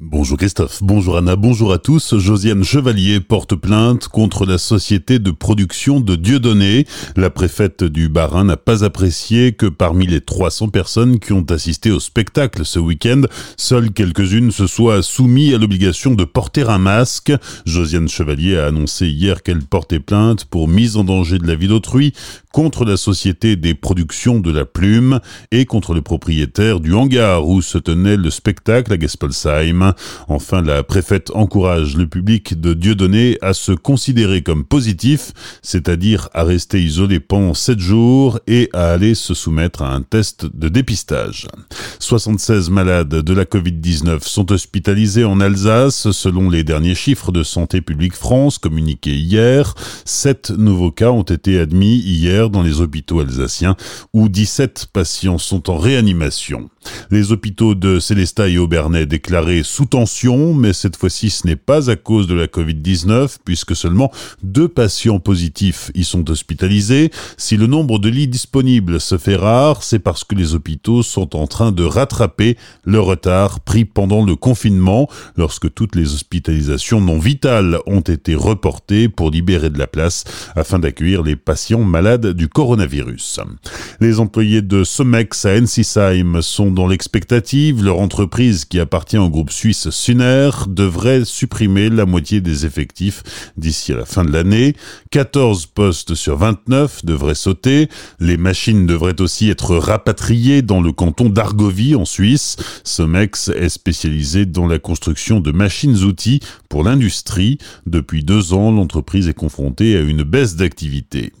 Bonjour Christophe, bonjour Anna, bonjour à tous. Josiane Chevalier porte plainte contre la société de production de Dieudonné. La préfète du Barin n'a pas apprécié que parmi les 300 personnes qui ont assisté au spectacle ce week-end, seules quelques-unes se soient soumises à l'obligation de porter un masque. Josiane Chevalier a annoncé hier qu'elle portait plainte pour mise en danger de la vie d'autrui contre la société des productions de la plume et contre le propriétaire du hangar où se tenait le spectacle à Gespelsheim. Enfin, la préfète encourage le public de Dieudonné à se considérer comme positif, c'est-à-dire à rester isolé pendant 7 jours et à aller se soumettre à un test de dépistage. 76 malades de la Covid-19 sont hospitalisés en Alsace selon les derniers chiffres de Santé publique France communiqués hier. 7 nouveaux cas ont été admis hier dans les hôpitaux alsaciens où 17 patients sont en réanimation. Les hôpitaux de Célestat et Aubernais déclarés sous tension, mais cette fois-ci ce n'est pas à cause de la Covid-19, puisque seulement deux patients positifs y sont hospitalisés. Si le nombre de lits disponibles se fait rare, c'est parce que les hôpitaux sont en train de rattraper le retard pris pendant le confinement, lorsque toutes les hospitalisations non vitales ont été reportées pour libérer de la place afin d'accueillir les patients malades du coronavirus. Les employés de Somex à Ensisheim sont dans l'expectative. Leur entreprise, qui appartient au groupe suisse Suner, devrait supprimer la moitié des effectifs d'ici à la fin de l'année. 14 postes sur 29 devraient sauter. Les machines devraient aussi être rapatriées dans le canton d'Argovie en Suisse. Somex est spécialisé dans la construction de machines-outils pour l'industrie. Depuis deux ans, l'entreprise est confrontée à une baisse d'activité.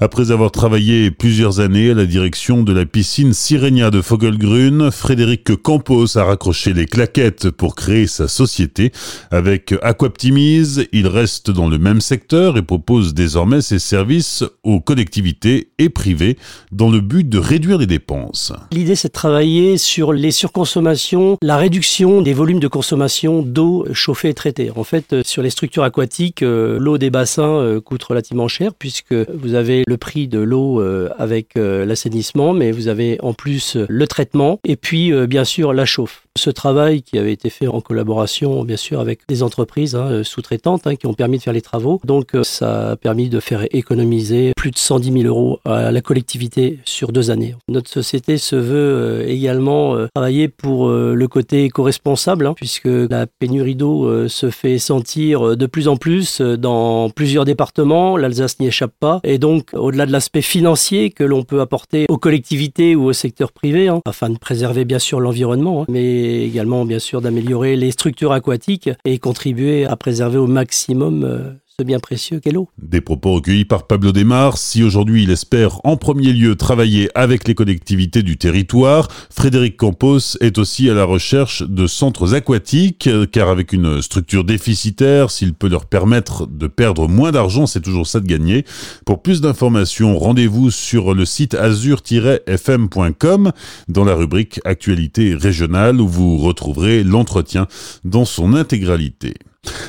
Après avoir travaillé plusieurs années à la direction de la piscine Sirenia de Fogelgrün, Frédéric Campos a raccroché les claquettes pour créer sa société. Avec Aquaptimize, il reste dans le même secteur et propose désormais ses services aux collectivités et privés dans le but de réduire les dépenses. L'idée, c'est de travailler sur les surconsommations, la réduction des volumes de consommation d'eau chauffée et traitée. En fait, sur les structures aquatiques, euh, l'eau des bassins euh, coûte relativement cher puisque vous avez le prix de l'eau euh, avec euh, l'assainissement, mais vous avez en plus euh, le traitement et puis bien sûr la chauffe. Ce travail qui avait été fait en collaboration bien sûr avec des entreprises hein, sous-traitantes hein, qui ont permis de faire les travaux. Donc ça a permis de faire économiser plus de 110 000 euros à la collectivité sur deux années. Notre société se veut également travailler pour le côté éco-responsable hein, puisque la pénurie d'eau se fait sentir de plus en plus dans plusieurs départements. L'Alsace n'y échappe pas. Et donc, au-delà de l'aspect financier que l'on peut apporter aux collectivités ou au secteur privé, afin de préserver bien sûr l'environnement, hein, mais également bien sûr d'améliorer les structures aquatiques et contribuer à préserver au maximum euh, bien précieux qu'est l'eau. Des propos recueillis par Pablo Desmar. Si aujourd'hui il espère en premier lieu travailler avec les collectivités du territoire, Frédéric Campos est aussi à la recherche de centres aquatiques, car avec une structure déficitaire, s'il peut leur permettre de perdre moins d'argent, c'est toujours ça de gagner. Pour plus d'informations, rendez-vous sur le site azur-fm.com dans la rubrique Actualité régionale où vous retrouverez l'entretien dans son intégralité.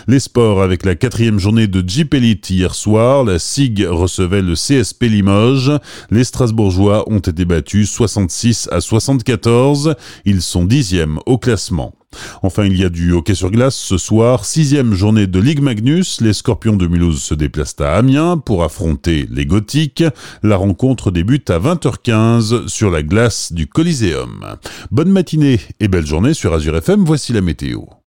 Les sports avec la quatrième journée de Jeep Elite hier soir, la SIG recevait le CSP Limoges. Les Strasbourgeois ont été battus 66 à 74. Ils sont dixièmes au classement. Enfin, il y a du hockey sur glace ce soir, sixième journée de Ligue Magnus. Les Scorpions de Mulhouse se déplacent à Amiens pour affronter les Gothiques. La rencontre débute à 20h15 sur la glace du Coliseum. Bonne matinée et belle journée sur Azure FM. Voici la météo.